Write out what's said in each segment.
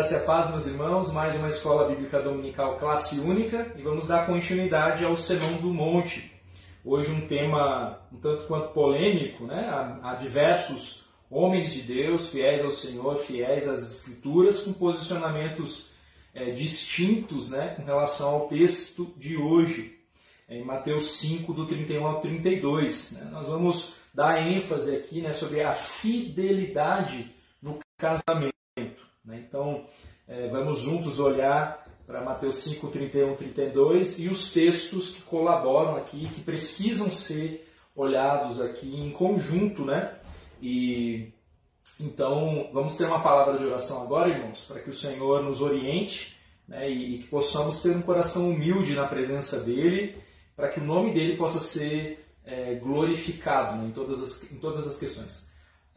graça e a paz, meus irmãos, mais uma escola bíblica dominical classe única e vamos dar continuidade ao Sermão do Monte. Hoje um tema um tanto quanto polêmico, né? Há, diversos homens de Deus, fiéis ao Senhor, fiéis às Escrituras, com posicionamentos é, distintos né, com relação ao texto de hoje, é, em Mateus 5, do 31 ao 32. Né? Nós vamos dar ênfase aqui né, sobre a fidelidade no casamento. Né? Então, é, vamos juntos olhar para Mateus 5, 31 32 e os textos que colaboram aqui, que precisam ser olhados aqui em conjunto, né? E então vamos ter uma palavra de oração agora, irmãos, para que o Senhor nos oriente né? e, e que possamos ter um coração humilde na presença dele, para que o nome dele possa ser é, glorificado né? em, todas as, em todas as questões.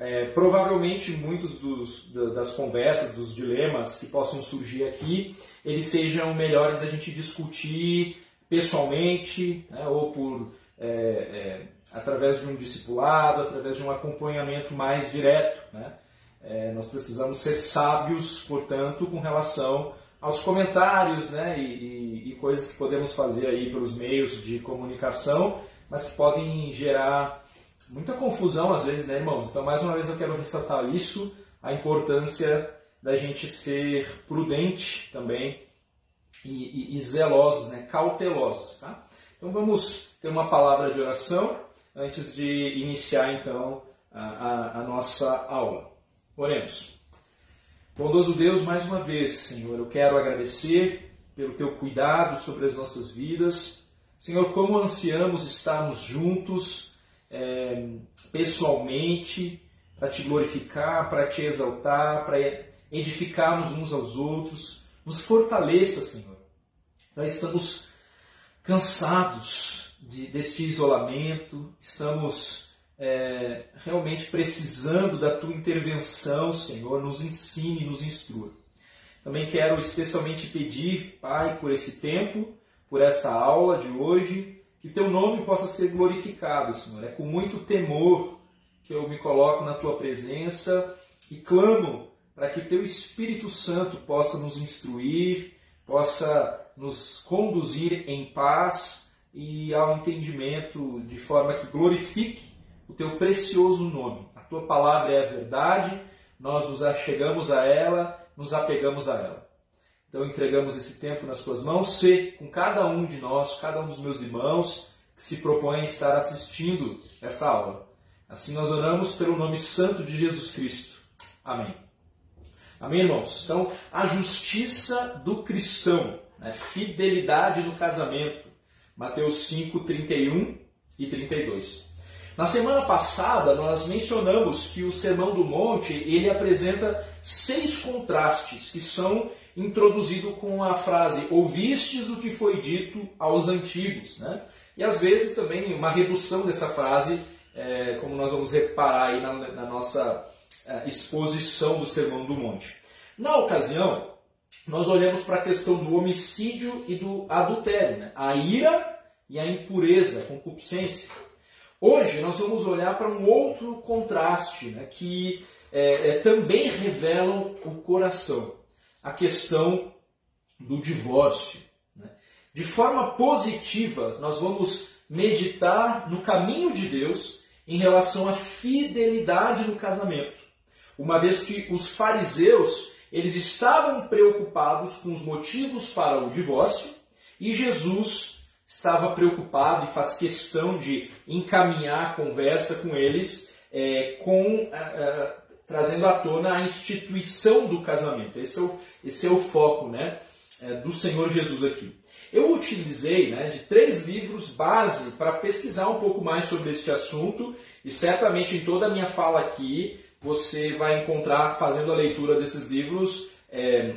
É, provavelmente muitos dos, das conversas, dos dilemas que possam surgir aqui, eles sejam melhores da gente discutir pessoalmente, né, ou por é, é, através de um discipulado, através de um acompanhamento mais direto. Né? É, nós precisamos ser sábios, portanto, com relação aos comentários né, e, e, e coisas que podemos fazer aí pelos meios de comunicação, mas que podem gerar muita confusão às vezes, né, irmãos? Então, mais uma vez eu quero ressaltar isso, a importância da gente ser prudente também e, e, e zelosos, né, cautelosos, tá? Então, vamos ter uma palavra de oração antes de iniciar, então, a, a, a nossa aula. Oremos. Bondoso Deus, mais uma vez, Senhor, eu quero agradecer pelo teu cuidado sobre as nossas vidas. Senhor, como ansiamos estarmos juntos é, pessoalmente, para te glorificar, para te exaltar, para edificarmos uns aos outros. Nos fortaleça, Senhor. Nós estamos cansados de, deste isolamento, estamos é, realmente precisando da tua intervenção, Senhor. Nos ensine, nos instrua. Também quero especialmente pedir, Pai, por esse tempo, por essa aula de hoje que teu nome possa ser glorificado, Senhor. É com muito temor que eu me coloco na tua presença e clamo para que teu Espírito Santo possa nos instruir, possa nos conduzir em paz e ao entendimento de forma que glorifique o teu precioso nome. A tua palavra é a verdade, nós nos achegamos a ela, nos apegamos a ela. Então entregamos esse tempo nas tuas mãos, se com cada um de nós, cada um dos meus irmãos que se propõem a estar assistindo essa aula. Assim nós oramos pelo nome santo de Jesus Cristo. Amém. Amém, irmãos? Então, a justiça do cristão, né? fidelidade no casamento. Mateus 5, 31 e 32. Na semana passada, nós mencionamos que o Sermão do Monte ele apresenta seis contrastes que são introduzido com a frase ouvistes o que foi dito aos antigos. Né? E às vezes também uma redução dessa frase, é, como nós vamos reparar aí na, na nossa é, exposição do Sermão do Monte. Na ocasião, nós olhamos para a questão do homicídio e do adultério, né? a ira e a impureza, a concupiscência. Hoje nós vamos olhar para um outro contraste né, que é, é, também revelam o coração a questão do divórcio. Né? De forma positiva, nós vamos meditar no caminho de Deus em relação à fidelidade no casamento. Uma vez que os fariseus, eles estavam preocupados com os motivos para o divórcio e Jesus estava preocupado e faz questão de encaminhar a conversa com eles é, com trazendo à tona a instituição do casamento. Esse é o, esse é o foco né, é, do Senhor Jesus aqui. Eu utilizei né, de três livros base para pesquisar um pouco mais sobre este assunto e certamente em toda a minha fala aqui você vai encontrar, fazendo a leitura desses livros, é,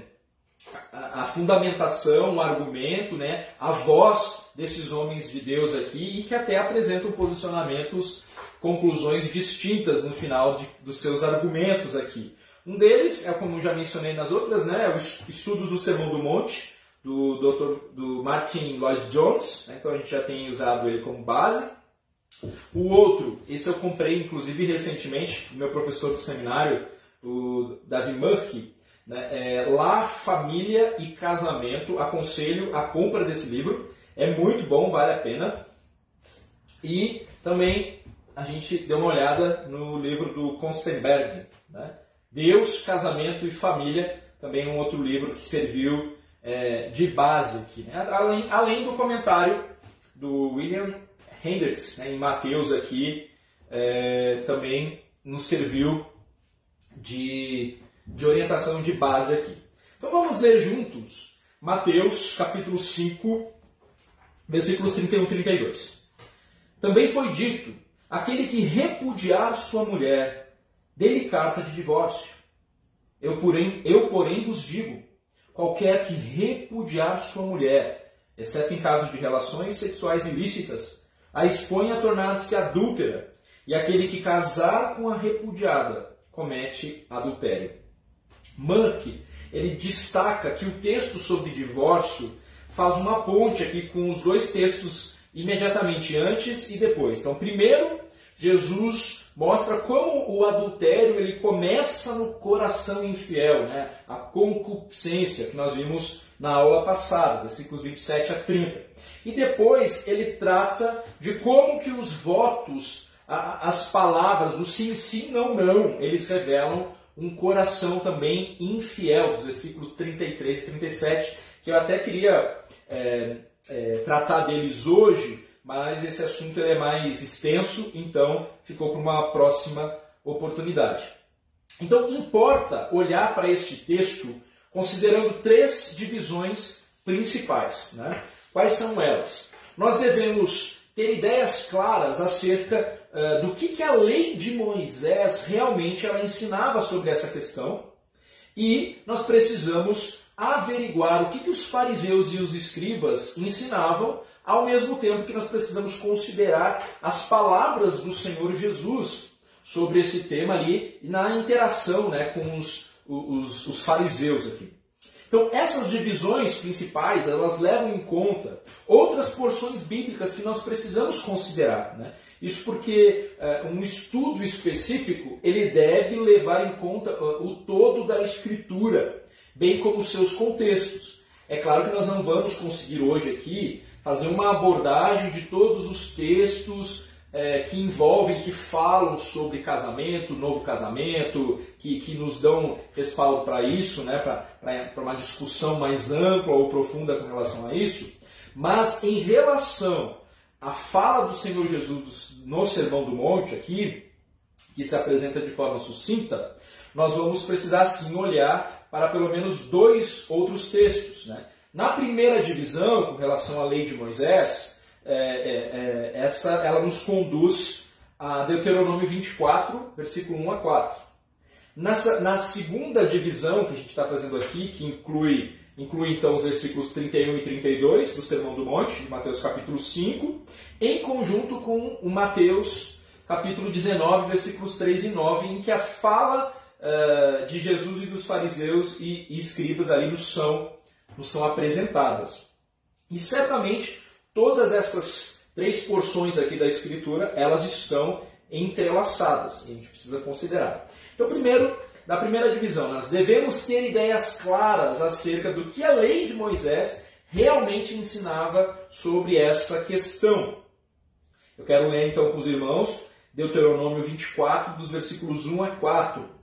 a, a, fundamentação, o argumento, né, a voz desses homens de Deus aqui e que até apresentam posicionamentos conclusões distintas no final de, dos seus argumentos aqui. Um deles é, como já mencionei nas outras, né, é os estudos do Sermão do Monte, do, Dr., do Martin Lloyd Jones, né, então a gente já tem usado ele como base. O outro, esse eu comprei inclusive recentemente, meu professor do seminário, o Davi Murphy, Né? É, Lar, Família e Casamento. Aconselho a compra desse livro. É muito bom, vale a pena. E também a gente deu uma olhada no livro do Konstenberg, né? Deus, Casamento e Família, também um outro livro que serviu é, de base aqui. Né? Além, além do comentário do William Hendricks, né, em Mateus aqui, é, também nos serviu de, de orientação de base aqui. Então vamos ler juntos Mateus capítulo 5, versículos 31 e 32. Também foi dito: aquele que repudiar sua mulher, dê-lhe carta de divórcio. Eu porém, eu, porém, vos digo: qualquer que repudiar sua mulher, exceto em caso de relações sexuais ilícitas, a expõe a tornar-se adúltera, e aquele que casar com a repudiada comete adultério. Mank, ele destaca que o texto sobre divórcio faz uma ponte aqui com os dois textos imediatamente antes e depois. Então, primeiro, Jesus mostra como o adultério ele começa no coração infiel, né? a concupiscência que nós vimos na aula passada, versículos 27 a 30. E depois ele trata de como que os votos, as palavras, o sim, sim, não, não, eles revelam um coração também infiel, dos versículos 33 e 37, que eu até queria é, é, tratar deles hoje, mas esse assunto é mais extenso, então ficou para uma próxima oportunidade. Então, importa olhar para este texto considerando três divisões principais. Né? Quais são elas? Nós devemos ter ideias claras acerca uh, do que, que a lei de Moisés realmente ela ensinava sobre essa questão e nós precisamos averiguar o que, que os fariseus e os escribas ensinavam, ao mesmo tempo que nós precisamos considerar as palavras do Senhor Jesus sobre esse tema ali na interação né, com os, os, os fariseus aqui. Então, essas divisões principais, elas levam em conta outras porções bíblicas que nós precisamos considerar. Né? Isso porque uh, um estudo específico, ele deve levar em conta uh, o todo da escritura bem como seus contextos. É claro que nós não vamos conseguir hoje aqui fazer uma abordagem de todos os textos é, que envolvem, que falam sobre casamento, novo casamento, que, que nos dão respaldo para isso, né, para uma discussão mais ampla ou profunda com relação a isso. Mas em relação à fala do Senhor Jesus no Sermão do Monte aqui, que se apresenta de forma sucinta, nós vamos precisar sim olhar para pelo menos dois outros textos. Né? Na primeira divisão, com relação à lei de Moisés, é, é, é, essa ela nos conduz a Deuteronômio 24, versículo 1 a 4. Nessa, na segunda divisão que a gente está fazendo aqui, que inclui, inclui então os versículos 31 e 32 do Sermão do Monte, de Mateus capítulo 5, em conjunto com o Mateus capítulo 19, versículos 3 e 9, em que a fala uh, de Jesus e dos fariseus e, escribas ali nos são, nos são apresentadas. E certamente todas essas três porções aqui da Escritura, elas estão entrelaçadas, a gente precisa considerar. Então, primeiro, na primeira divisão, nós devemos ter ideias claras acerca do que a lei de Moisés realmente ensinava sobre essa questão. Eu quero ler então com os irmãos Deuteronômio 24, dos versículos 1 a 4.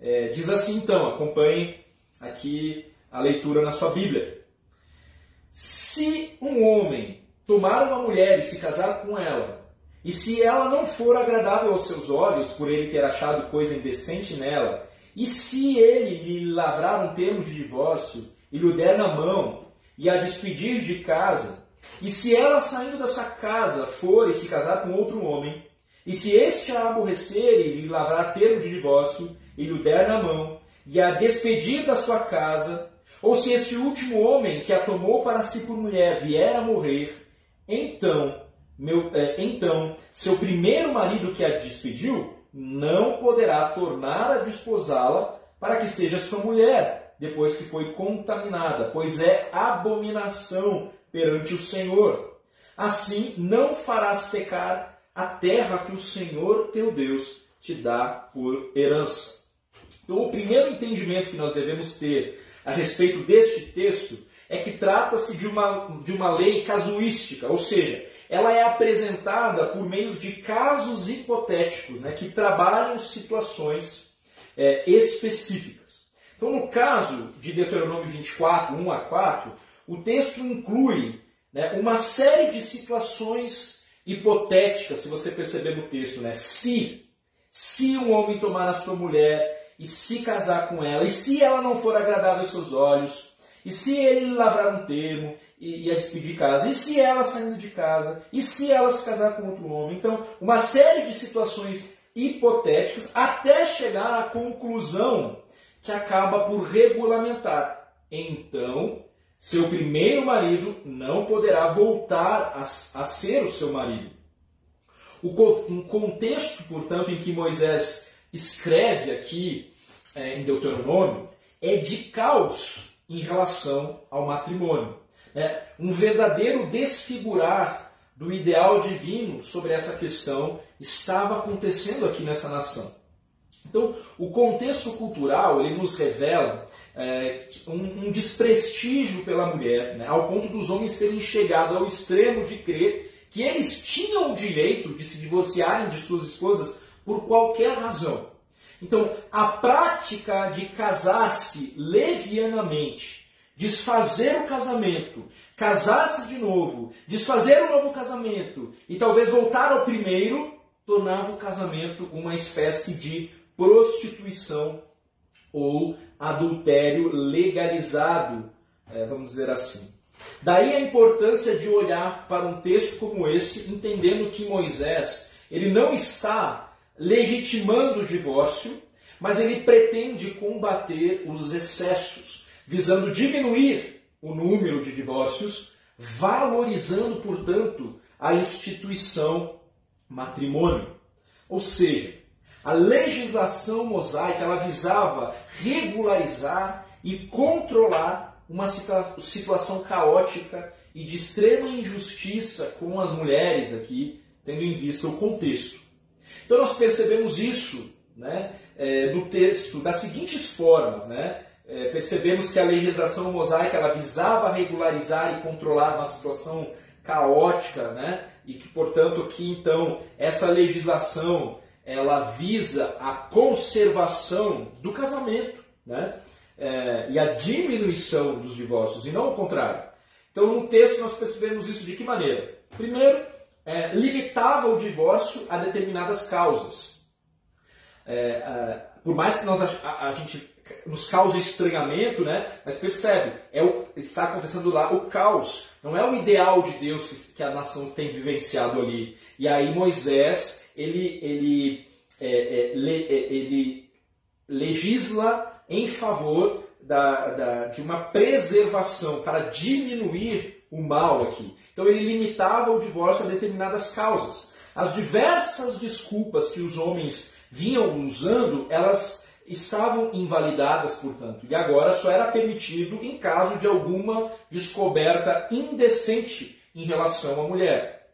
É, diz assim então, acompanhe aqui a leitura na sua Bíblia. Se um homem tomar uma mulher e se casar com ela, e se ela não for agradável aos seus olhos, por ele ter achado coisa indecente nela, e se ele lhe lavrar um termo de divórcio e lhe der na mão e a despedir de casa, e se ela saindo dessa casa for e se casar com outro homem, e se este a aborrecer e lhe lavrar termo de divórcio e lhe der na mão, e a despedir da sua casa, ou se esse último homem que a tomou para si por mulher vier a morrer, então, meu, é, então seu primeiro marido que a despediu não poderá tornar a desposá-la para que seja sua mulher, depois que foi contaminada, pois é abominação perante o Senhor. Assim não farás pecar a terra que o Senhor teu Deus te dá por herança. Então, o primeiro entendimento que nós devemos ter a respeito deste texto é que trata-se de uma, de uma lei casuística, ou seja, ela é apresentada por meio de casos hipotéticos né, que trabalham situações é, específicas. Então, no caso de Deuteronômio 24, 1 a 4, o texto inclui né, uma série de situações hipotéticas, se você perceber no texto, né? Se, se um homem tomar a sua mulher e se casar com ela, e se ela não for agradável aos seus olhos, e se ele lavrar um termo e, e a despedir de casa, e se ela saindo de casa, e se ela se casar com outro homem. Então, uma série de situações hipotéticas até chegar à conclusão que acaba por regulamentar. Então, seu primeiro marido não poderá voltar a, a ser o seu marido. O um contexto, portanto, em que Moisés escreve aqui é, em Deuteronômio é de caos em relação ao matrimônio. É um verdadeiro desfigurar do ideal divino sobre essa questão estava acontecendo aqui nessa nação. Então, o contexto cultural ele nos revela é, um, um, desprestígio pela mulher, né, ao ponto dos homens terem chegado ao extremo de crer que eles tinham o direito de se divorciarem de suas esposas por qualquer razão. Então, a prática de casar-se levianamente, desfazer o casamento, casar-se de novo, desfazer o novo casamento e talvez voltar ao primeiro, tornava o casamento uma espécie de prostituição ou adultério legalizado, é, vamos dizer assim. Daí a importância de olhar para um texto como esse, entendendo que Moisés ele não está legitimando o divórcio, mas ele pretende combater os excessos, visando diminuir o número de divórcios, valorizando, portanto, a instituição matrimônio. Ou seja, a legislação mosaica ela visava regularizar e controlar uma situação caótica e de extrema injustiça com as mulheres aqui, tendo em vista o contexto. Então nós percebemos isso né, é, no texto das seguintes formas. Né? É, percebemos que a legislação mosaica ela visava regularizar e controlar uma situação caótica, né? e que, portanto, aqui então essa legislação ela visa a conservação do casamento né? É, e a diminuição dos divórcios, e não o contrário. Então, no texto, nós percebemos isso de que maneira? Primeiro, é, limitava o divórcio a determinadas causas. É, é, por mais que nós, a, a, gente nos cause estranhamento, né? mas percebe, é o, está acontecendo lá o caos. Não é o ideal de Deus que, que a nação tem vivenciado ali. E aí Moisés, ele, ele, é, é, le, é, ele legisla em favor da, da, de uma preservação, para diminuir o mal aqui. Então ele limitava o divórcio a determinadas causas. As diversas desculpas que os homens vinham usando, elas estavam invalidadas, portanto, e agora só era permitido em caso de alguma descoberta indecente em relação à mulher.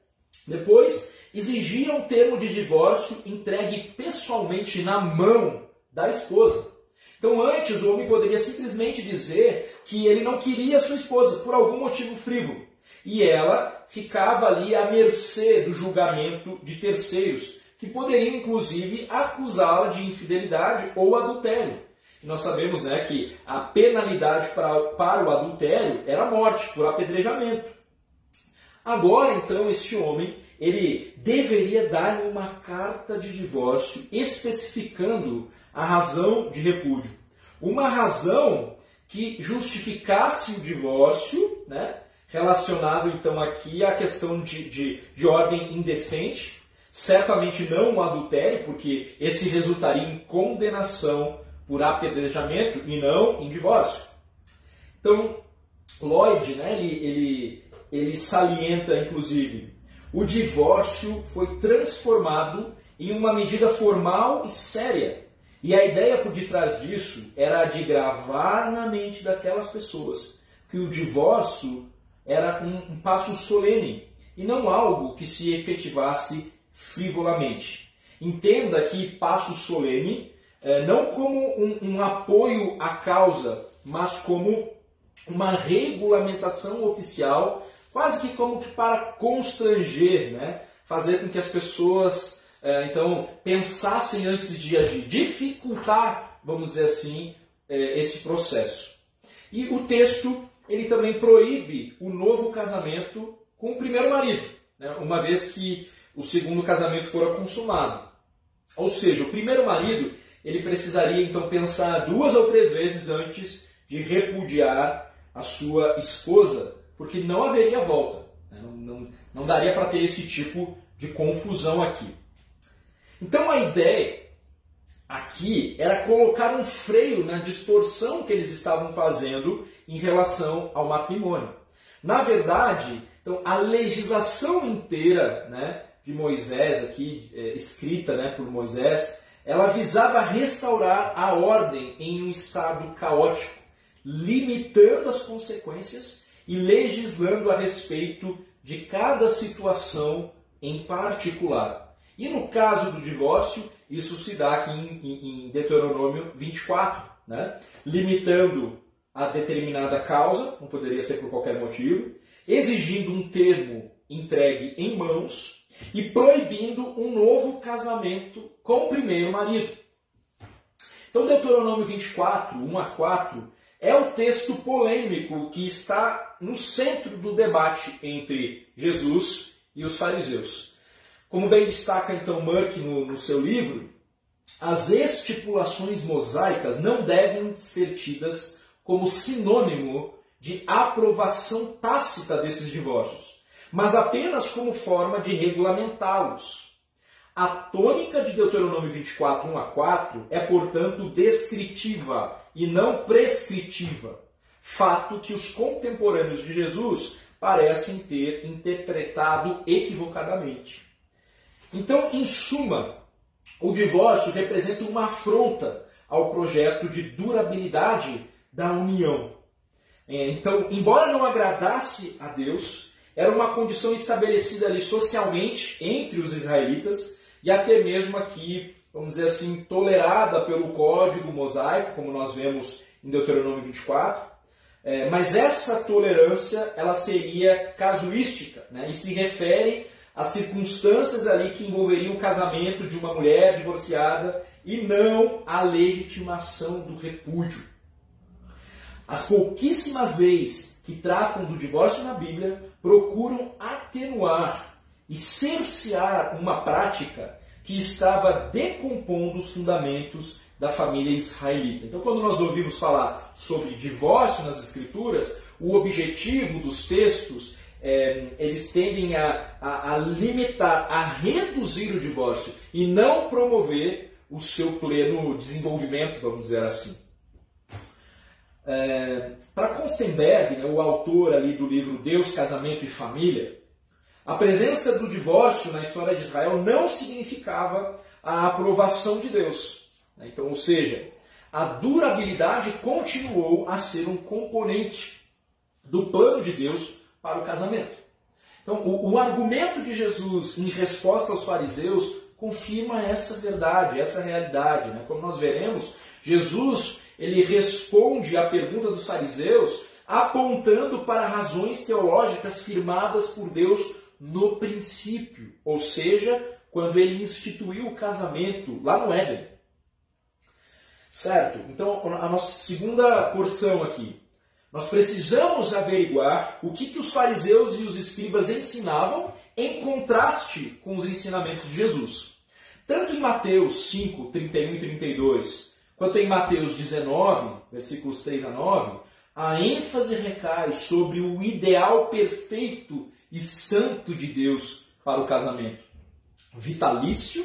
Depois, exigiam um termo de divórcio entregue pessoalmente na mão da esposa. Então, antes, o homem poderia simplesmente dizer que ele não queria sua esposa por algum motivo frívolo. E ela ficava ali à mercê do julgamento de terceiros, que poderiam, inclusive, acusá-la de infidelidade ou adultério. E nós sabemos né, que a penalidade para, para o adultério era morte por apedrejamento. Agora, então, este homem ele deveria dar uma carta de divórcio especificando a razão de repúdio. Uma razão que justificasse o divórcio, né, relacionado então aqui à questão de, de, de ordem indecente, certamente não o adultério, porque esse resultaria em condenação por apedrejamento e não em divórcio. Então, Lloyd, né, ele, ele, ele salienta, inclusive, o divórcio foi transformado em uma medida formal e séria. E a ideia por detrás disso era de gravar na mente daquelas pessoas que o divórcio era um, um passo solene e não algo que se efetivasse frivolamente. Entenda que passo solene é, não como um, um apoio à causa, mas como uma regulamentação oficial, quase que como que para constranger, né? fazer com que as pessoas é, então pensassem antes de agir, dificultar, vamos dizer assim, é, esse processo. E o texto ele também proíbe o novo casamento com o primeiro marido, né? uma vez que o segundo casamento fora consumado. Ou seja, o primeiro marido ele precisaria então pensar duas ou três vezes antes de repudiar a sua esposa, porque não haveria volta. Né? Não, não, não daria para ter esse tipo de confusão aqui. Então a ideia aqui era colocar um freio na distorção que eles estavam fazendo em relação ao matrimônio. Na verdade, então, a legislação inteira né, de Moisés, aqui é, escrita né, por Moisés, ela visava restaurar a ordem em um estado caótico, limitando as consequências e legislando a respeito de cada situação em particular. E no caso do divórcio, isso se dá aqui em, em Deuteronômio 24, né? limitando a determinada causa, não poderia ser por qualquer motivo, exigindo um termo entregue em mãos e proibindo um novo casamento com o primeiro marido. Então, Deuteronômio 24, 1 a 4, é o texto polêmico que está no centro do debate entre Jesus e os fariseus. Como bem destaca então Murk no, no seu livro, as estipulações mosaicas não devem ser tidas como sinônimo de aprovação tácita desses divórcios, mas apenas como forma de regulamentá-los. A tônica de Deuteronômio 24, 1 a 4 é, portanto, descritiva e não prescritiva, fato que os contemporâneos de Jesus parecem ter interpretado equivocadamente. Então, em suma, o divórcio representa uma afronta ao projeto de durabilidade da união. É, então, embora não agradasse a Deus, era uma condição estabelecida ali socialmente entre os israelitas e até mesmo aqui, vamos dizer assim, tolerada pelo código mosaico, como nós vemos em Deuteronômio 24. É, mas essa tolerância ela seria casuística né, e se refere às circunstâncias ali que envolveriam o casamento de uma mulher divorciada e não a legitimação do repúdio. As pouquíssimas leis que tratam do divórcio na Bíblia procuram atenuar e cercear uma prática que estava decompondo os fundamentos da família israelita. Então, quando nós ouvimos falar sobre divórcio nas Escrituras, o objetivo dos textos é, eles tendem a, a, a, limitar, a reduzir o divórcio e não promover o seu pleno desenvolvimento, vamos dizer assim. É, Para Konstenberg, né, o autor ali do livro Deus, Casamento e Família, a presença do divórcio na história de Israel não significava a aprovação de Deus. Né? Então, ou seja, a durabilidade continuou a ser um componente do plano de Deus para o casamento. Então, o, o argumento de Jesus em resposta aos fariseus confirma essa verdade, essa realidade. Né? Como nós veremos, Jesus ele responde à pergunta dos fariseus apontando para razões teológicas firmadas por Deus no princípio, ou seja, quando ele instituiu o casamento lá no Éden. Certo? Então, a nossa segunda porção aqui. Nós precisamos averiguar o que, que os fariseus e os escribas ensinavam em contraste com os ensinamentos de Jesus. Tanto em Mateus 5, 31 e 32, Quanto em Mateus 19, versículos 3 a 9, a ênfase recai sobre o ideal perfeito e santo de Deus para o casamento. Vitalício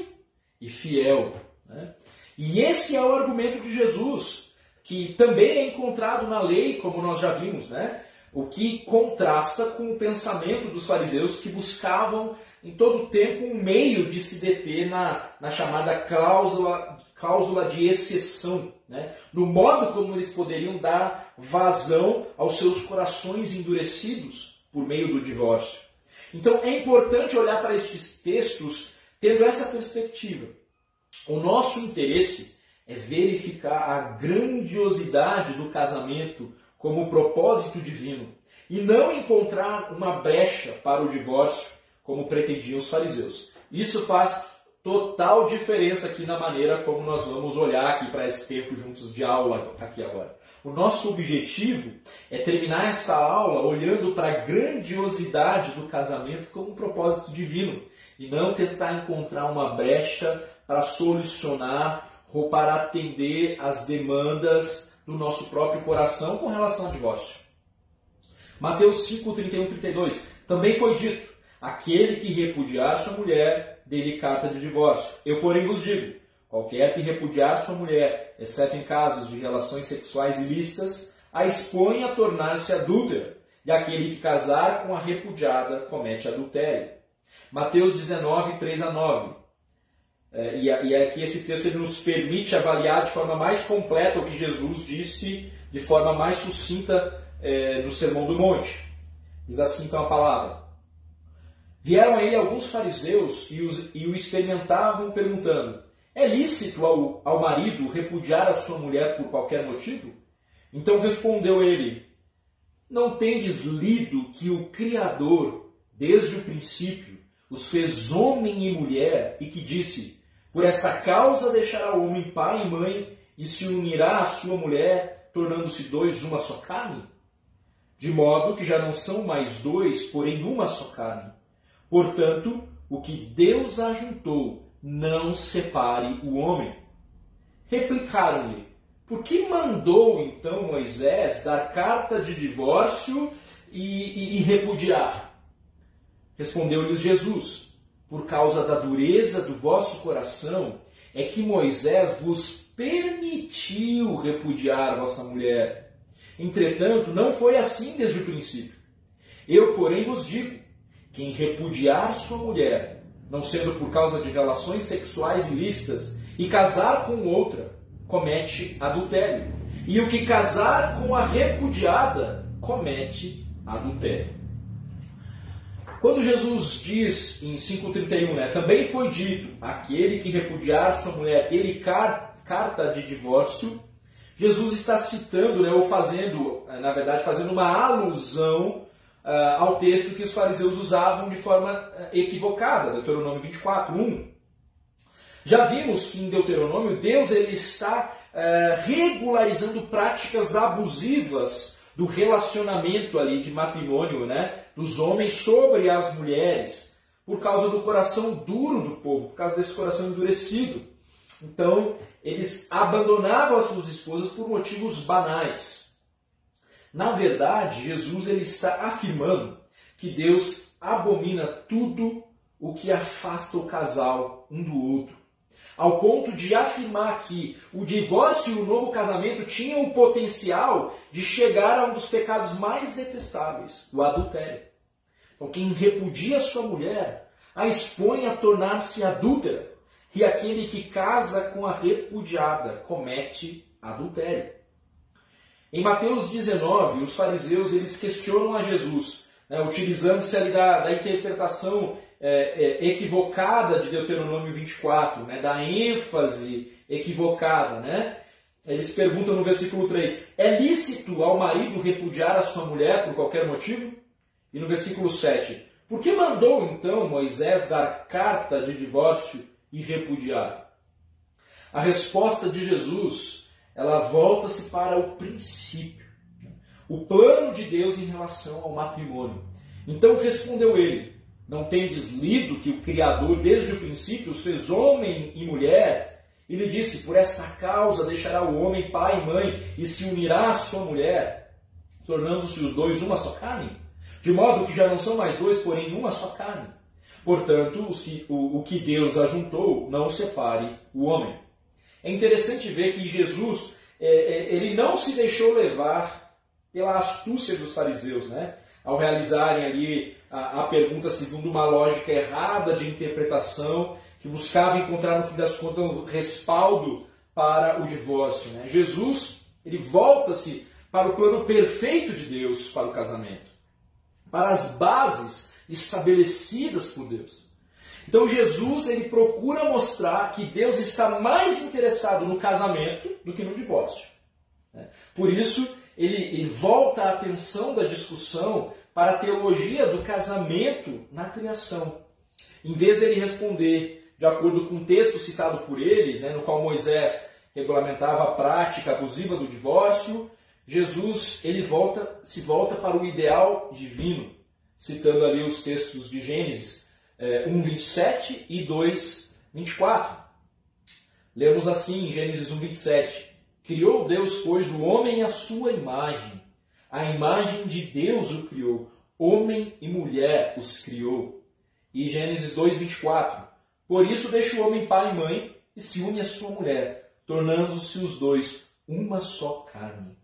e fiel. Né? E esse é o argumento de Jesus, que também é encontrado na lei, como nós já vimos, né? o que contrasta com o pensamento dos fariseus que buscavam em todo tempo um meio de se deter na, na chamada cláusula cláusula de exceção, né? no modo como eles poderiam dar vazão aos seus corações endurecidos por meio do divórcio. Então é importante olhar para estes textos tendo essa perspectiva. O nosso interesse é verificar a grandiosidade do casamento como propósito divino e não encontrar uma brecha para o divórcio, como pretendiam os fariseus. Isso faz total diferença aqui na maneira como nós vamos olhar aqui para esse tempo juntos de aula aqui agora. O nosso objetivo é terminar essa aula olhando para a grandiosidade do casamento como um propósito divino e não tentar encontrar uma brecha para solucionar ou para atender às demandas do nosso próprio coração com relação ao divórcio. Mateus 5, 31, 32. Também foi dito: aquele que repudiar sua mulher, dele carta de divórcio. Eu, porém, vos digo: qualquer que repudiar sua mulher, exceto em casos de relações sexuais ilícitas, a expõe a tornar-se adúltera, e aquele que casar com a repudiada comete adultério. Mateus 19, 3 a 9. É, e, aqui esse texto ele nos permite avaliar de forma mais completa o que Jesus disse de forma mais sucinta é, no Sermão do Monte. Diz assim então a palavra. Vieram a ele alguns fariseus e, os, e o experimentavam, perguntando: É lícito ao, ao marido repudiar a sua mulher por qualquer motivo? Então respondeu ele: Não tendes lido que o Criador, desde o princípio, os fez homem e mulher, e que disse: Por esta causa deixará o homem pai e mãe, e se unirá à sua mulher, tornando-se dois uma só carne? De modo que já não são mais dois, porém uma só carne. Portanto, o que Deus ajuntou, não separe o homem. Replicaram-lhe: Por que mandou então Moisés dar carta de divórcio e, e, e repudiar? Respondeu-lhes Jesus: Por causa da dureza do vosso coração, é que Moisés vos permitiu repudiar vossa mulher. Entretanto, não foi assim desde o princípio. Eu, porém, vos digo: quem repudiar sua mulher, não sendo por causa de relações sexuais ilícitas, e casar com outra, comete adultério. E o que casar com a repudiada, comete adultério. Quando Jesus diz em 5,31, né, também foi dito: aquele que repudiar sua mulher, ele car carta de divórcio. Jesus está citando, né, ou fazendo, na verdade, fazendo uma alusão uh, ao texto que os fariseus usavam de forma uh, equivocada, Deuteronômio 24, 1. Já vimos que em Deuteronômio Deus ele está uh, regularizando práticas abusivas do relacionamento ali de matrimônio, né, dos homens sobre as mulheres, por causa do coração duro do povo, por causa desse coração endurecido. Então, eles abandonavam as suas esposas por motivos banais. Na verdade, Jesus ele está afirmando que Deus abomina tudo o que afasta o casal um do outro. Ao ponto de afirmar que o divórcio e o novo casamento tinham o potencial de chegar a um dos pecados mais detestáveis, o adultério. Então, quem repudia sua mulher a expõe a tornar-se adúltera, e aquele que casa com a repudiada comete adultério. Em Mateus 19, os fariseus eles questionam a Jesus, né, utilizando-se ali da, da interpretação é, é, equivocada de Deuteronômio 24, né, da ênfase equivocada. Né? Eles perguntam no versículo 3: É lícito ao marido repudiar a sua mulher por qualquer motivo? E no versículo 7: Por que mandou então Moisés dar carta de divórcio e repudiar? A resposta de Jesus ela volta-se para o princípio, o plano de Deus em relação ao matrimônio. Então respondeu ele: Não tendes lido que o Criador desde o princípio os fez homem e mulher? E lhe disse: Por esta causa deixará o homem pai e mãe e se unirá à sua mulher, tornando-se os dois uma só carne? De modo que já não são mais dois, porém uma só carne. Portanto, que, o, o que Deus ajuntou, não separe o homem. É interessante ver que Jesus é, é, ele não se deixou levar pela astúcia dos fariseus, né? Ao realizarem ali a, a pergunta segundo uma lógica errada de interpretação, que buscava encontrar no fim das contas um respaldo para o divórcio. Né? Jesus ele volta-se para o plano perfeito de Deus para o casamento, para as bases estabelecidas por Deus. Então Jesus ele procura mostrar que Deus está mais interessado no casamento do que no divórcio. Né? Por isso ele, ele volta a atenção da discussão para a teologia do casamento na criação. Em vez dele responder de acordo com o texto citado por eles, né, no qual Moisés regulamentava a prática abusiva do divórcio, Jesus ele volta, se volta para o ideal divino, citando ali os textos de Gênesis é, 1, 27 e 2, 24. Lemos assim em Gênesis 1, 27. Criou Deus, pois, o homem à sua imagem. A imagem de Deus o criou. Homem e mulher os criou. E Gênesis 2, 24. Por isso deixa o homem pai e mãe e se une à sua mulher, tornando-se os dois uma só carne.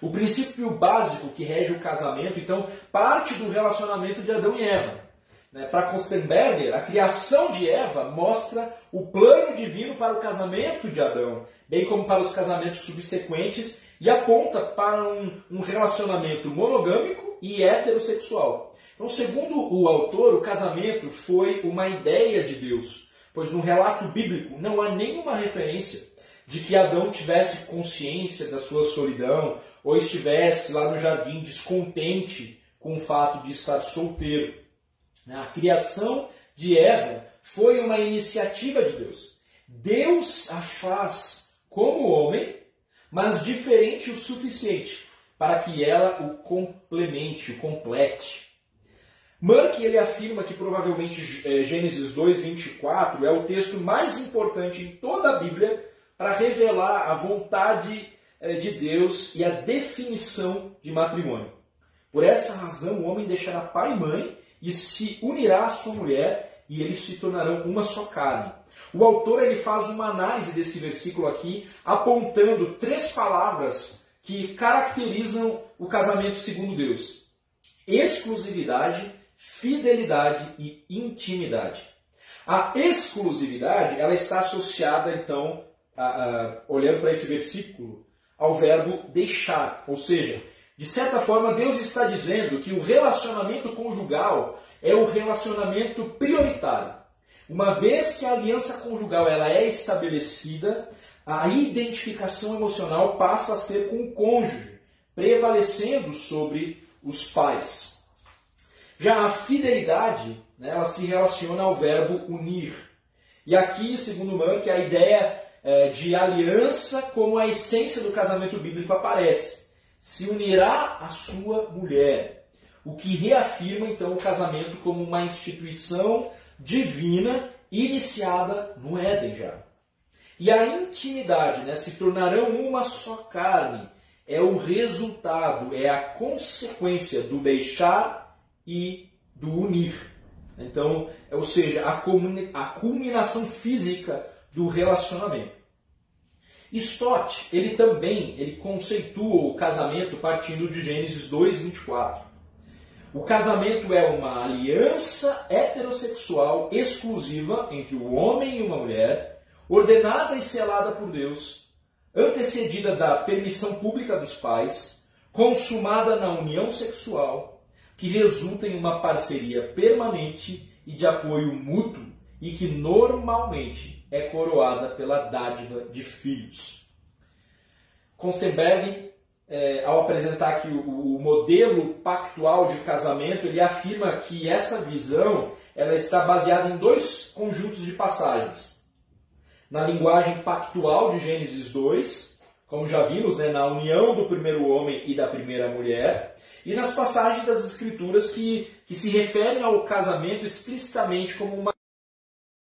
O princípio básico que rege o casamento, então, parte do relacionamento de Adão e Eva. Né? Para Kostenberger, a criação de Eva mostra o plano divino para o casamento de Adão, bem como para os casamentos subsequentes, e aponta para um, um relacionamento monogâmico e heterossexual. Então, segundo o autor, o casamento foi uma ideia de Deus, pois no relato bíblico não há nenhuma referência de que Adão tivesse consciência da sua solidão ou estivesse lá no jardim descontente com o fato de estar solteiro. A criação de Eva foi uma iniciativa de Deus. Deus a faz como homem, mas diferente o suficiente para que ela o complemente, o complete. Merck ele afirma que provavelmente é, Gênesis 2, 24 é o texto mais importante em toda a Bíblia para revelar a vontade é, de Deus e a definição de matrimônio. Por essa razão, o homem deixará pai e mãe e se unirá à sua mulher e eles se tornarão uma só carne. O autor ele faz uma análise desse versículo aqui, apontando três palavras que caracterizam o casamento segundo Deus: exclusividade, fidelidade e intimidade. A exclusividade ela está associada então, a, a, olhando para esse versículo, ao verbo deixar, ou seja, de certa forma, Deus está dizendo que o relacionamento conjugal é o relacionamento prioritário. Uma vez que a aliança conjugal ela é estabelecida, a identificação emocional passa a ser com o cônjuge, prevalecendo sobre os pais. Já a fidelidade, né, ela se relaciona ao verbo unir. E aqui, segundo Mank, a ideia é, de aliança como a essência do casamento bíblico aparece se unirá à sua mulher. O que reafirma então o casamento como uma instituição divina iniciada no Éden já. E a intimidade, né, se tornarão uma só carne, é o resultado, é a consequência do deixar e do unir. Então, ou seja, a culminação física do relacionamento. Stott, ele também ele conceitua o casamento partindo de Gênesis 2:24. O casamento é uma aliança heterossexual exclusiva entre o homem e uma mulher, ordenada e selada por Deus, antecedida da permissão pública dos pais, consumada na união sexual, que resulta em uma parceria permanente e de apoio mútuo e que normalmente é coroada pela dádiva de filhos. Konstenberg, é, ao apresentar aqui o, o, modelo pactual de casamento, ele afirma que essa visão ela está baseada em dois conjuntos de passagens. Na linguagem pactual de Gênesis 2, como já vimos, né, na união do primeiro homem e da primeira mulher, e nas passagens das Escrituras que, que se referem ao casamento explicitamente como uma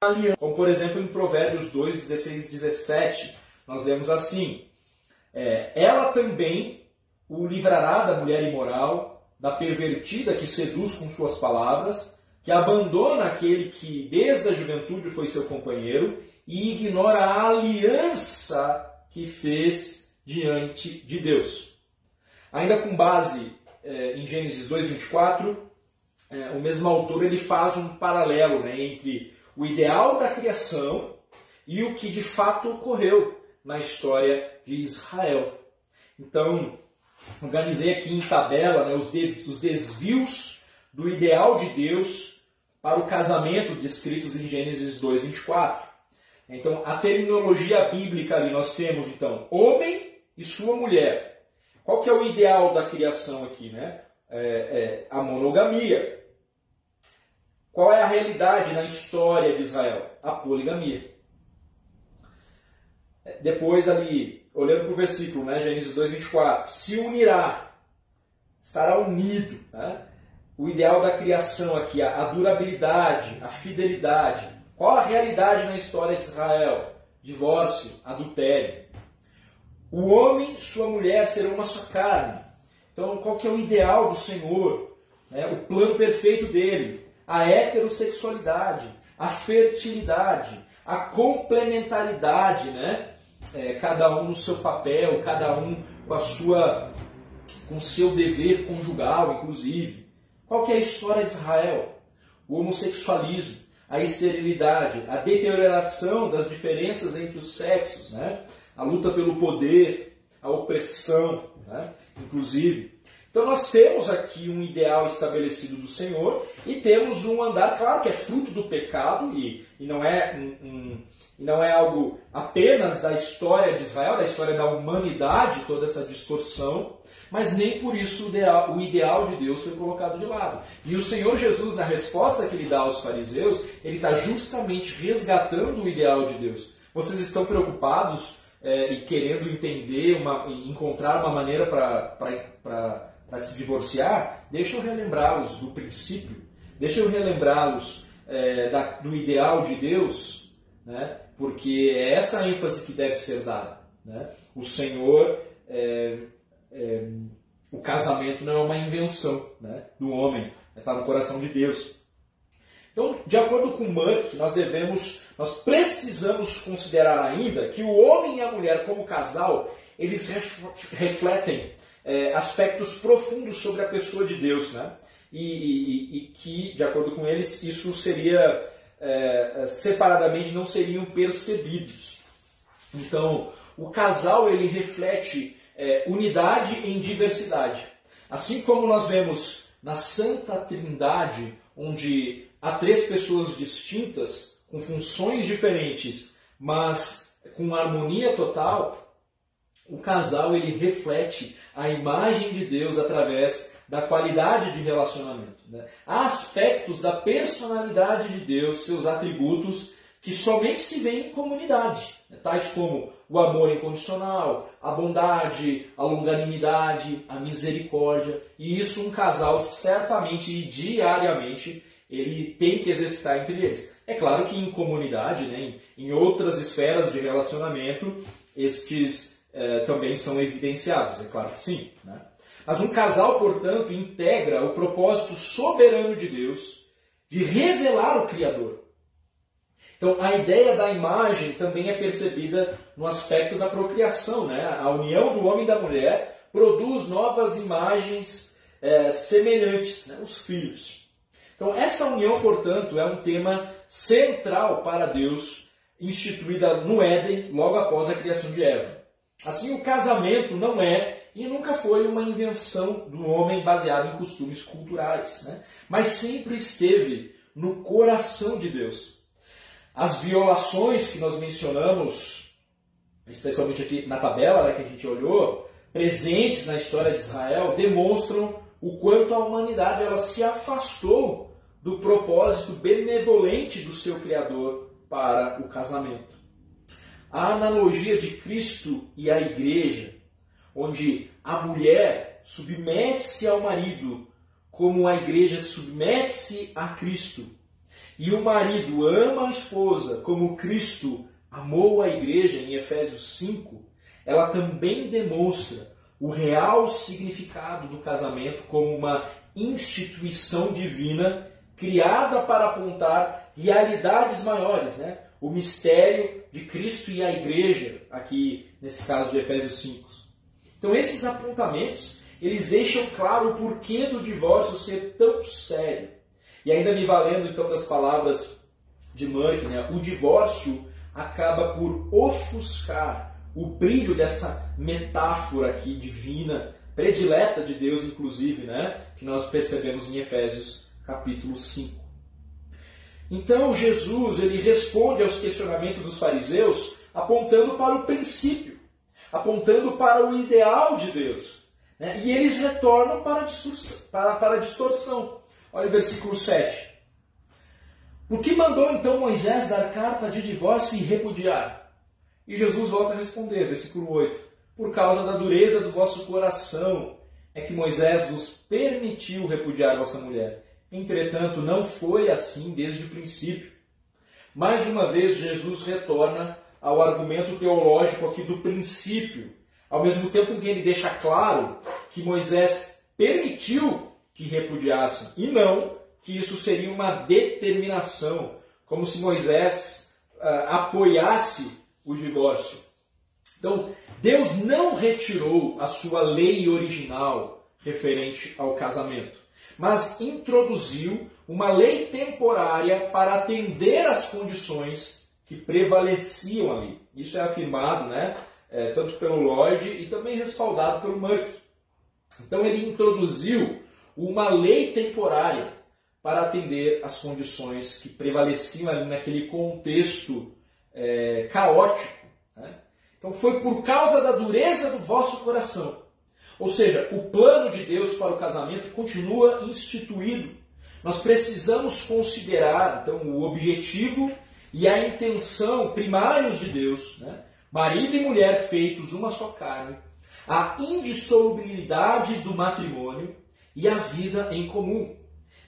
aliança. Como, por exemplo, em Provérbios 2, 16 e 17, nós lemos assim: é, Ela também o livrará da mulher imoral, da pervertida que seduz com suas palavras, que abandona aquele que desde a juventude foi seu companheiro e ignora a aliança que fez diante de Deus. Ainda com base é, em Gênesis 2:24, é, o mesmo autor ele faz um paralelo né, entre o ideal da criação e o que de fato ocorreu na história de Israel. Então, organizei aqui em tabela né, os, desvios do ideal de Deus para o casamento descritos em Gênesis 2, 24. Então, a terminologia bíblica ali, nós temos, então, homem e sua mulher. Qual que é o ideal da criação aqui? Né? É, é a monogamia. Qual é a realidade na história de Israel? A poligamia. É, depois ali, olhando para o versículo, né, Gênesis 2, 24, se unirá, estará unido. Né? O ideal da criação aqui, a durabilidade, a fidelidade. Qual a realidade na história de Israel? Divórcio, adultério. O homem e sua mulher serão uma só carne. Então, qual que é o ideal do Senhor? Né? O plano perfeito dele. A heterossexualidade, a fertilidade, a complementaridade, né? É, cada um no seu papel, cada um com a sua, com seu dever conjugal, inclusive. Qual que é a história de Israel? O homossexualismo, a esterilidade, a deterioração das diferenças entre os sexos, né? a luta pelo poder, a opressão, né? inclusive. Então nós temos aqui um ideal estabelecido do Senhor e temos um andar, claro que é fruto do pecado e, e não, é um, um, não é algo apenas da história de Israel, da história da humanidade, toda essa distorção, mas nem por isso o ideal, o ideal de Deus foi colocado de lado. E o Senhor Jesus, na resposta que ele dá aos fariseus, ele está justamente resgatando o ideal de Deus. Vocês estão preocupados é, e querendo entender, uma, encontrar uma maneira para se divorciar, deixa eu relembrá-los do princípio, deixa eu relembrá-los é, do ideal de Deus, né? porque é essa a ênfase que deve ser dada. Né? O Senhor, é, é, o casamento não é uma invenção né, do homem, está no coração de Deus. Então, de acordo com Murk, nós devemos, nós precisamos considerar ainda que o homem e a mulher como casal, eles refletem é, aspectos profundos sobre a pessoa de Deus, né? E, e, e que, de acordo com eles, isso seria é, separadamente não seriam percebidos. Então, o casal ele reflete é, unidade em diversidade. Assim como nós vemos na Santa Trindade, onde há três pessoas distintas, com funções diferentes, mas com harmonia total, o casal ele reflete a imagem de Deus através da qualidade de relacionamento. Né? Há aspectos da personalidade de Deus, seus atributos, que somente se vê em comunidade, né? tais como o amor incondicional, a bondade, a longanimidade, a misericórdia. E isso um casal certamente e diariamente ele tem que exercitar entre eles. É claro que em comunidade, né, em outras esferas de relacionamento, estes eh, também são evidenciados, é claro que sim. Né? Mas um casal, portanto, integra o propósito soberano de Deus de revelar o Criador. Então, a ideia da imagem também é percebida no aspecto da procriação. Né? A união do homem e da mulher produz novas imagens é, semelhantes, né? os filhos. Então, essa união, portanto, é um tema central para Deus, instituída no Éden, logo após a criação de Eva. Assim, o casamento não é e nunca foi uma invenção do homem baseada em costumes culturais, né? mas sempre esteve no coração de Deus. As violações que nós mencionamos, especialmente aqui na tabela né, que a gente olhou, presentes na história de Israel, demonstram o quanto a humanidade ela se afastou do propósito benevolente do seu Criador para o casamento. A analogia de Cristo e a igreja, onde a mulher submete-se ao marido como a igreja submete-se a Cristo, e o marido ama a esposa como Cristo amou a igreja em Efésios 5, ela também demonstra o real significado do casamento como uma instituição divina criada para apontar realidades maiores, né? O mistério de Cristo e a igreja, aqui nesse caso de Efésios 5. Então esses apontamentos, eles deixam claro o porquê do divórcio ser tão sério. E ainda me valendo então das palavras de Murray, né? o divórcio acaba por ofuscar o brilho dessa metáfora aqui divina, predileta de Deus, inclusive, né? que nós percebemos em Efésios capítulo 5. Então Jesus ele responde aos questionamentos dos fariseus apontando para o princípio, apontando para o ideal de Deus. Né? E eles retornam para a, distorção, para, para a distorção. Olha o versículo 7. Por que mandou então Moisés dar carta de divórcio e repudiar? E Jesus volta a responder, versículo 8: Por causa da dureza do vosso coração é que Moisés vos permitiu repudiar vossa mulher. Entretanto, não foi assim desde o princípio. Mais uma vez, Jesus retorna ao argumento teológico aqui do princípio, ao mesmo tempo em que ele deixa claro que Moisés permitiu que repudiassem e não que isso seria uma determinação, como se Moisés uh, apoiasse o divórcio. Então, Deus não retirou a sua lei original referente ao casamento, mas introduziu uma lei temporária para atender às condições que prevaleciam ali. Isso é afirmado né, é, tanto pelo Lloyd e também respaldado pelo Murray. Então ele introduziu uma lei temporária para atender às condições que prevaleciam ali naquele contexto é, caótico. Né? Então foi por causa da dureza do vosso coração. Ou seja, o plano de Deus para o casamento continua instituído. Nós precisamos considerar então o objetivo e a intenção primários de Deus, né? marido e mulher feitos uma só carne, a indissolubilidade do matrimônio e a vida em comum.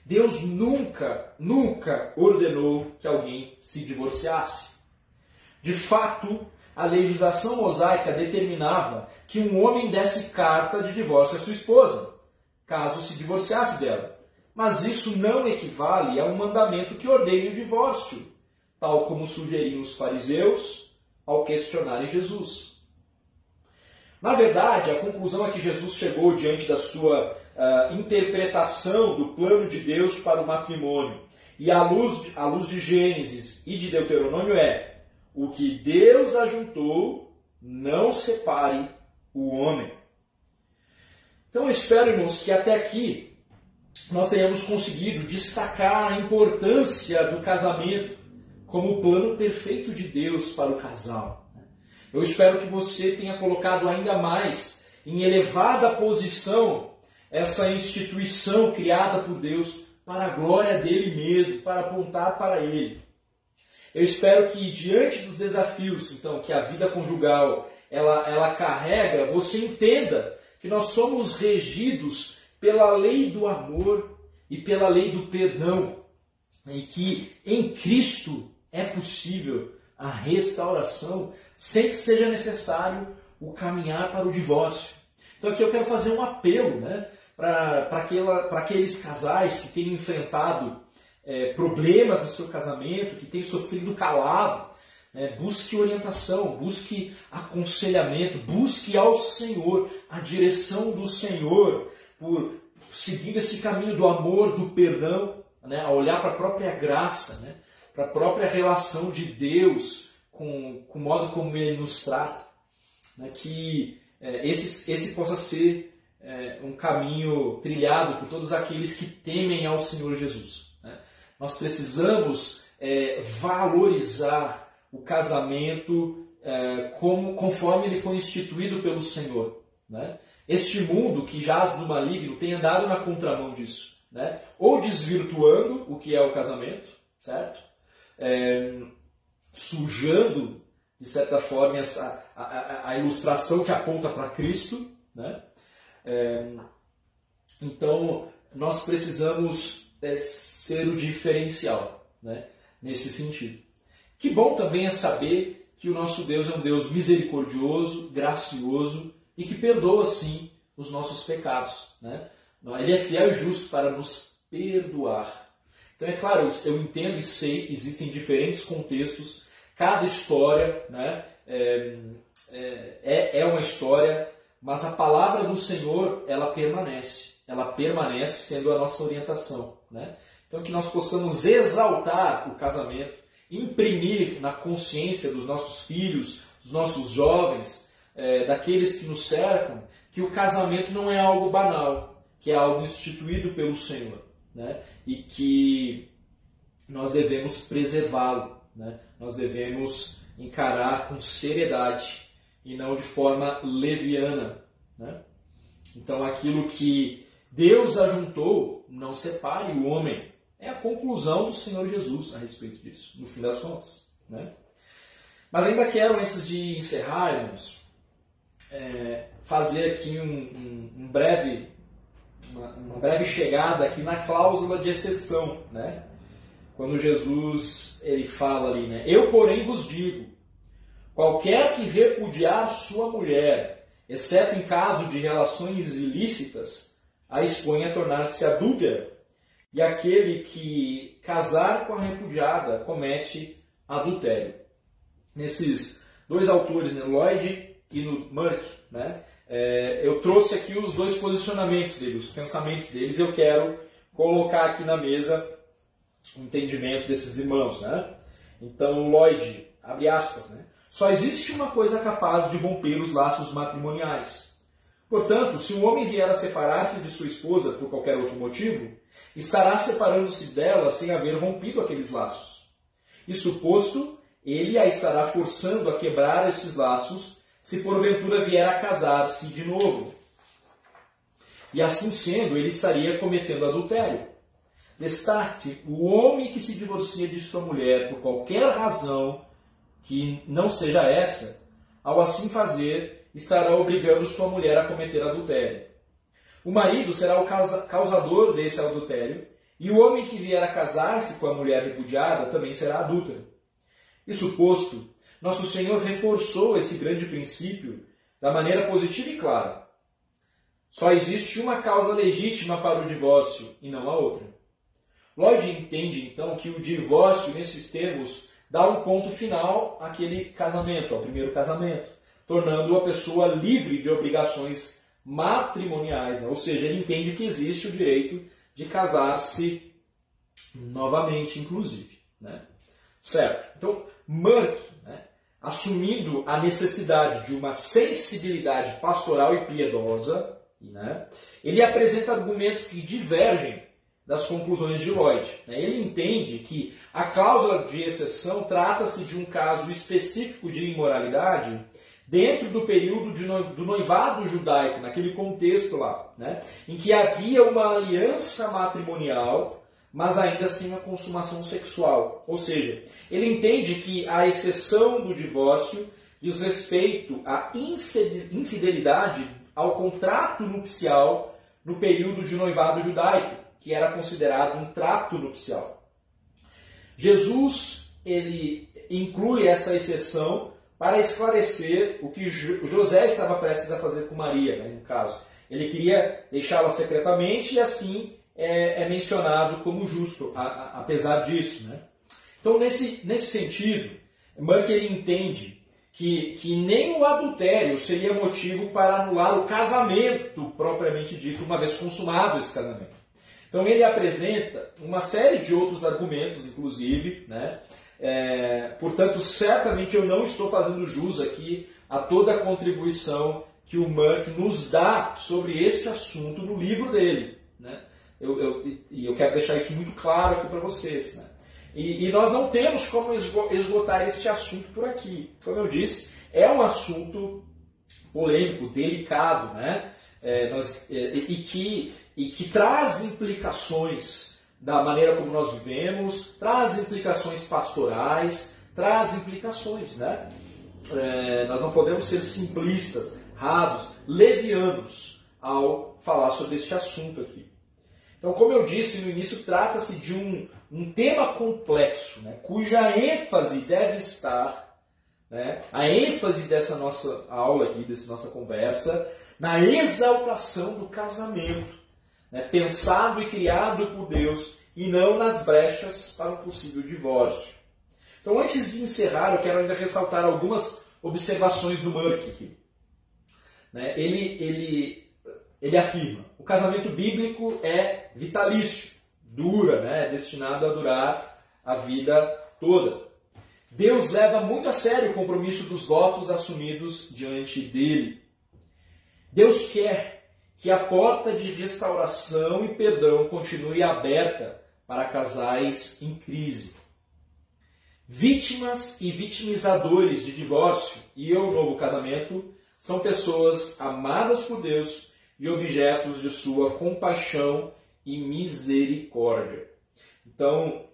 Deus nunca, nunca ordenou que alguém se divorciasse. De fato, a legislação mosaica determinava que um homem desse carta de divórcio à sua esposa, caso se divorciasse dela. Mas isso não equivale a um mandamento que ordene o divórcio, tal como sugeriam os fariseus ao questionarem Jesus. Na verdade, a conclusão a que Jesus chegou diante da sua uh, interpretação do plano de Deus para o matrimônio e à luz, à luz de Gênesis e de Deuteronômio é: o que Deus ajuntou, não separe o homem. Então eu espero, irmãos, que até aqui nós tenhamos conseguido destacar a importância do casamento como o plano perfeito de Deus para o casal. Eu espero que você tenha colocado ainda mais em elevada posição essa instituição criada por Deus para a glória dele mesmo, para apontar para ele. Eu espero que diante dos desafios, então, que a vida conjugal ela, ela carrega, você entenda que nós somos regidos pela lei do amor e pela lei do perdão, e que em Cristo é possível a restauração sem que seja necessário o caminhar para o divórcio. Então aqui eu quero fazer um apelo, né? para aqueles casais que têm enfrentado é, problemas no seu casamento, que têm sofrido calado. Né? Busque orientação, busque aconselhamento, busque ao Senhor, a direção do Senhor, por seguir esse caminho do amor, do perdão, né? a olhar para a própria graça, né? para a própria relação de Deus com, com o modo como Ele nos trata. Né? Que é, esse, esse possa ser é, um caminho trilhado por todos aqueles que temem ao Senhor Jesus. Nós precisamos é, valorizar o casamento é, como, conforme ele foi instituído pelo Senhor. Né? Este mundo que jaz no maligno tem andado na contramão disso. Né? Ou desvirtuando o que é o casamento, certo? É, sujando, de certa forma, essa, a, a, a ilustração que aponta para Cristo, né? É, então, nós precisamos é, ser o diferencial né, nesse sentido. Que bom também é saber que o nosso Deus é um Deus misericordioso, gracioso e que perdoa, sim, os nossos pecados. Né? Ele é fiel e justo para nos perdoar. Então, é claro, eu entendo e sei existem diferentes contextos, cada história né, é, é, é uma história mas a palavra do Senhor, ela permanece. Ela permanece sendo a nossa orientação. Né? Então, que nós possamos exaltar o casamento, imprimir na consciência dos nossos filhos, dos nossos jovens, é, daqueles que nos cercam, que o casamento não é algo banal, que é algo instituído pelo Senhor. Né? E que nós devemos preservá-lo, né? nós devemos encarar com seriedade e não de forma leviana. Né? Então, aquilo que Deus ajuntou, não separe o homem. É a conclusão do Senhor Jesus a respeito disso, no fim das contas. Né? Mas ainda quero, antes de encerrarmos, é, fazer aqui um, um, um breve, uma, uma, breve chegada aqui na cláusula de exceção, né? Quando Jesus ele fala ali, né? Eu porém vos digo, qualquer que repudiar sua mulher, exceto em caso de relações ilícitas, a expõe a tornar-se adúltera. E aquele que casar com a repudiada comete adultério. Nesses dois autores, né, Lloyd e no Merck, né, é, eu trouxe aqui os dois posicionamentos deles, os pensamentos deles, eu quero colocar aqui na mesa o entendimento desses irmãos. Né? Então, Lloyd, abre aspas, né? só existe uma coisa capaz de romper os laços matrimoniais. Portanto, se um homem vier a separar-se de sua esposa por qualquer outro motivo, estará separando-se dela sem haver rompido aqueles laços. Isso posto, ele a estará forçando a quebrar esses laços se porventura vier a casar-se de novo. E assim sendo, ele estaria cometendo adultério. Destarte, o homem que se divorcia de sua mulher por qualquer razão que não seja essa, ao assim fazer, estará obrigando sua mulher a cometer adultério. O marido será o causador desse adultério, e o homem que vier a casar-se com a mulher repudiada também será adúltero. Isso posto, nosso Senhor reforçou esse grande princípio da maneira positiva e clara. Só existe uma causa legítima para o divórcio e não a outra. Lloyd entende então que o divórcio, nesses termos, dá um ponto final àquele casamento, ao primeiro casamento, tornando a pessoa livre de obrigações matrimoniais, né? ou seja, ele entende que existe o direito de casar-se novamente, inclusive. Né? Certo? Então, Merck, né, assumindo a necessidade de uma sensibilidade pastoral e piedosa, né, ele apresenta argumentos que divergem das conclusões de Lloyd. Né. Ele entende que a cláusula de exceção trata-se de um caso específico de imoralidade dentro do período de do noivado judaico, naquele contexto lá, né, em que havia uma aliança matrimonial mas ainda assim a consumação sexual. Ou seja, ele entende que a exceção do divórcio diz respeito à infidelidade ao contrato nupcial no período de noivado judaico, que era considerado um trato nupcial. Jesus ele inclui essa exceção para esclarecer o que José estava prestes a fazer com Maria, né, no caso. Ele queria deixá-la secretamente e assim é, é mencionado como justo, a, a, apesar disso. Né? Então, nesse, nesse sentido, Bunker entende que, que nem o adultério seria motivo para anular o casamento propriamente dito, uma vez consumado esse casamento. Então, ele apresenta uma série de outros argumentos, inclusive, né? É, portanto, certamente eu não estou fazendo jus aqui a toda a contribuição que o Merck nos dá sobre este assunto no livro dele. Né? Eu, eu, e eu quero deixar isso muito claro aqui para vocês. Né? E, e, nós não temos como esgotar este assunto por aqui. Como eu disse, é um assunto polêmico, delicado, né? É, nós, é, e, que, e que traz implicações da maneira como nós vivemos, traz implicações pastorais, traz implicações. Né? É, nós não podemos ser simplistas, rasos, levianos ao falar sobre este assunto aqui. Então, como eu disse no início, trata-se de um, um tema complexo, né, cuja ênfase deve estar, né, a ênfase dessa nossa aula aqui, dessa nossa conversa, na exaltação do casamento, né, pensado e criado por Deus, e não nas brechas para um possível divórcio. Então, antes de encerrar, eu quero ainda ressaltar algumas observações do Murk aqui. Né, ele, ele ele afirma: o casamento bíblico é vitalício, dura, né? é destinado a durar a vida toda. Deus leva muito a sério o compromisso dos votos assumidos diante dele. Deus quer que a porta de restauração e perdão continue aberta para casais em crise. Vítimas e vitimizadores de divórcio e ou novo casamento são pessoas amadas por Deus e objetos de sua compaixão e misericórdia. Então,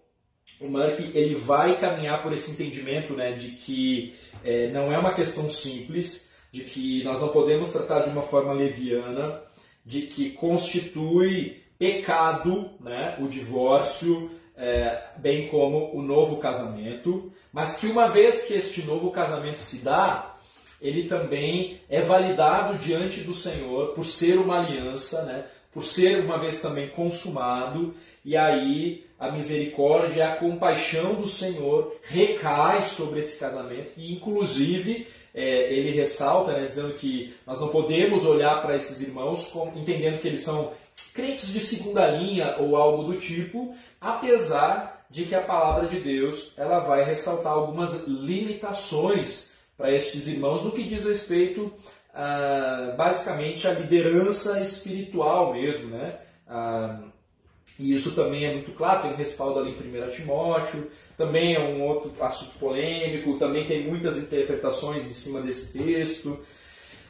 o Mark ele vai caminhar por esse entendimento né, de que é, não é uma questão simples, de que nós não podemos tratar de uma forma leviana, de que constitui pecado né, o divórcio, é, bem como o novo casamento, mas que uma vez que este novo casamento se dá, ele também é validado diante do Senhor por ser uma aliança, né, por ser uma vez também consumado, e aí a misericórdia a compaixão do Senhor recai sobre esse casamento, e inclusive é, ele ressalta, né, dizendo que nós não podemos olhar para esses irmãos como, entendendo que eles são crentes de segunda linha ou algo do tipo, apesar de que a palavra de Deus ela vai ressaltar algumas limitações para estes irmãos no que diz respeito ah, basicamente à liderança espiritual mesmo, né? Ah, e isso também é muito claro, tem um respaldo ali em 1 Timóteo, também é um outro assunto polêmico, também tem muitas interpretações em cima desse texto.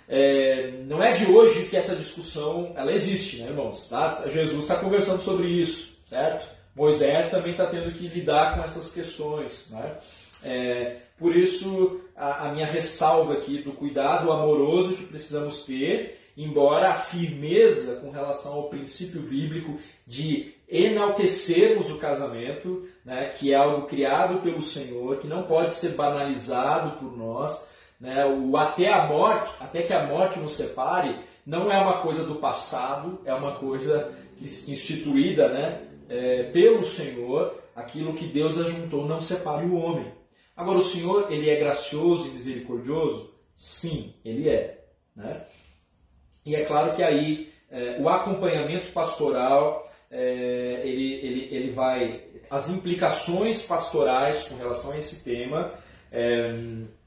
É, não é de hoje que essa discussão ela existe, né, irmãos? Tá? Jesus está conversando sobre isso, certo? Moisés também está tendo que lidar com essas questões. Né? É, por isso, a, a, minha ressalva aqui do cuidado amoroso que precisamos ter, embora a firmeza com relação ao princípio bíblico de enaltecermos o casamento, né, que é algo criado pelo Senhor, que não pode ser banalizado por nós. Né, o até a morte, até que a morte nos separe, não é uma coisa do passado, é uma coisa instituída né, é, pelo Senhor. Aquilo que Deus ajuntou não separe o homem. Agora, o Senhor, ele é gracioso e misericordioso? Sim, ele é. Né? E é claro que aí é, o acompanhamento pastoral é, ele, ele, ele vai. As implicações pastorais com relação a esse tema, é,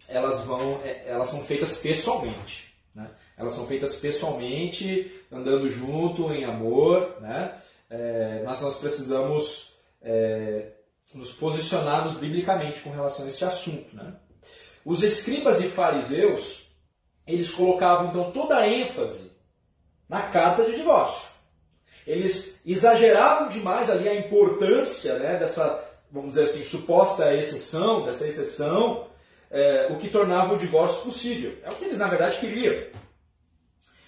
elas, vão, é, elas são feitas pessoalmente. Né? Elas são feitas pessoalmente, andando junto, em amor, né? É, mas nós precisamos é, nos posicionarmos biblicamente com relação a este assunto. Né? Os escribas e fariseus, eles colocavam então toda a ênfase na carta de divórcio eles exageravam demais ali a importância né, dessa, vamos dizer assim, suposta exceção, dessa exceção, é, o que tornava o divórcio possível. É o que eles, na verdade, queriam.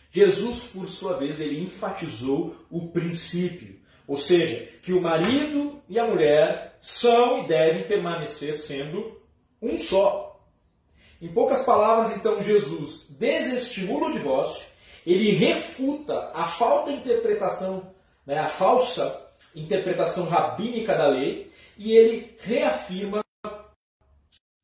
Jesus, por sua vez, ele enfatizou o princípio, ou seja, que o marido e a mulher são e devem permanecer sendo um só. Em poucas palavras, então, Jesus desestimula o divórcio ele refuta a falta de interpretação, né, a falsa interpretação rabínica da lei, e ele reafirma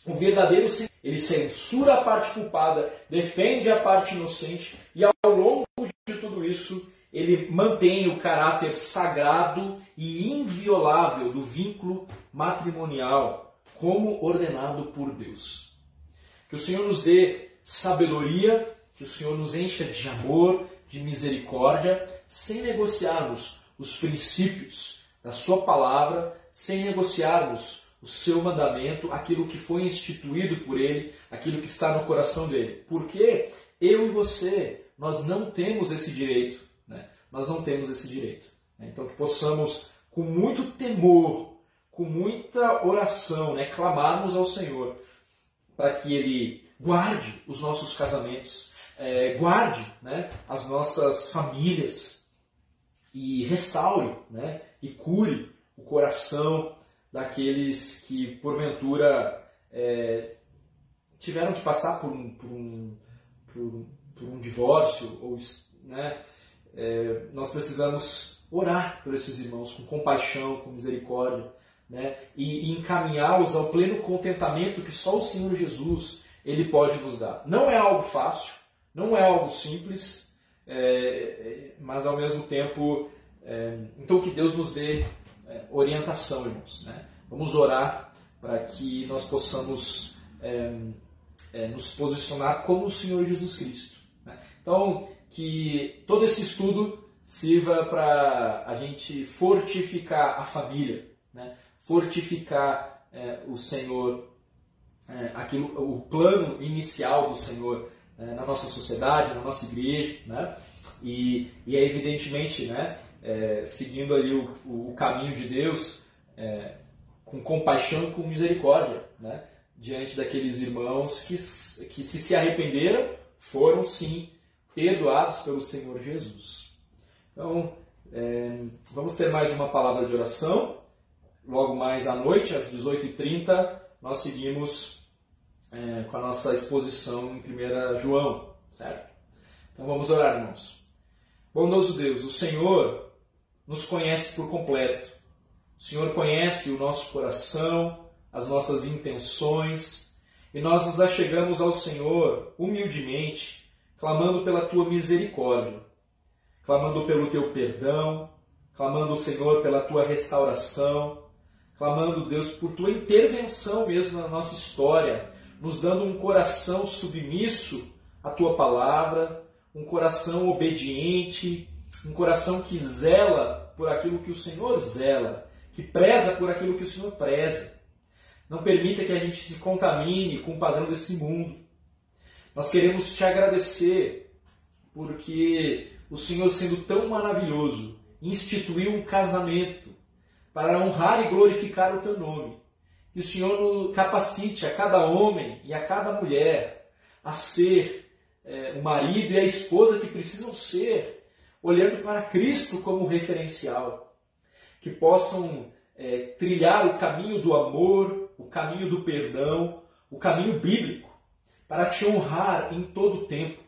o verdadeiro ele censura a parte culpada, defende a parte inocente e ao longo de tudo isso ele mantém o caráter sagrado e inviolável do vínculo matrimonial como ordenado por Deus. Que o Senhor nos dê sabedoria que o Senhor nos encha de amor, de misericórdia, sem negociarmos os princípios da Sua palavra, sem negociarmos o seu mandamento, aquilo que foi instituído por Ele, aquilo que está no coração dele. Porque eu e você, nós não temos esse direito. Né? Nós não temos esse direito. Né? Então que possamos, com muito temor, com muita oração, né, clamarmos ao Senhor para que Ele guarde os nossos casamentos, é, guarde né, as nossas famílias e restaure né, e cure o coração daqueles que, porventura, é, tiveram que passar por um, por um, por, por um divórcio. Ou, né, é, nós precisamos orar por esses irmãos com compaixão, com misericórdia. Né, e, e encaminhá-los ao pleno contentamento que só o Senhor Jesus ele pode nos dar. Não é algo fácil, não é algo simples, é, é, mas ao mesmo tempo, é, então que Deus nos dê é, orientação, irmãos. Né? Vamos orar para que nós possamos é, é, nos posicionar como o Senhor Jesus Cristo. Né? Então, que todo esse estudo sirva para a gente fortificar a família, né? fortificar o Senhor, aquilo, o plano inicial do Senhor na nossa sociedade, na nossa igreja, né? e, e é evidentemente, né, é, seguindo ali o, o, caminho de Deus, é, com compaixão e com misericórdia, né? diante daqueles irmãos que, que se se arrependeram, foram sim perdoados pelo Senhor Jesus. Então, é, vamos ter mais uma palavra de oração. Logo mais à noite, às 18h30, nós seguimos é, com a nossa exposição em 1 João, certo? Então vamos orar, irmãos. Bondoso Deus, o Senhor nos conhece por completo. O Senhor conhece o nosso coração, as nossas intenções, e nós nos achegamos ao Senhor humildemente, clamando pela tua misericórdia, clamando pelo teu perdão, clamando, Senhor, pela tua restauração, clamando, Deus, por tua intervenção mesmo na nossa história, nos dando um coração submisso à tua palavra, um coração obediente, um coração que zela por aquilo que o Senhor zela, que preza por aquilo que o Senhor preza. Não permita que a gente se contamine com o padrão desse mundo. Nós queremos te agradecer porque o Senhor, sendo tão maravilhoso, instituiu um casamento para honrar e glorificar o teu nome. Que o Senhor capacite a cada homem e a cada mulher a ser é, o marido e a esposa que precisam ser, olhando para Cristo como referencial. Que possam é, trilhar o caminho do amor, o caminho do perdão, o caminho bíblico, para te honrar em todo o tempo.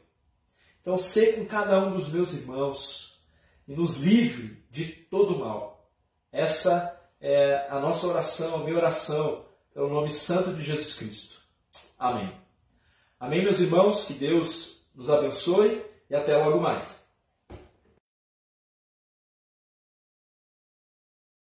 Então, sê com cada um dos meus irmãos e nos livre de todo mal. Essa é a nossa oração, a minha oração, pelo nome santo de Jesus Cristo. Amém. Amém, meus irmãos, que Deus nos abençoe e até logo mais.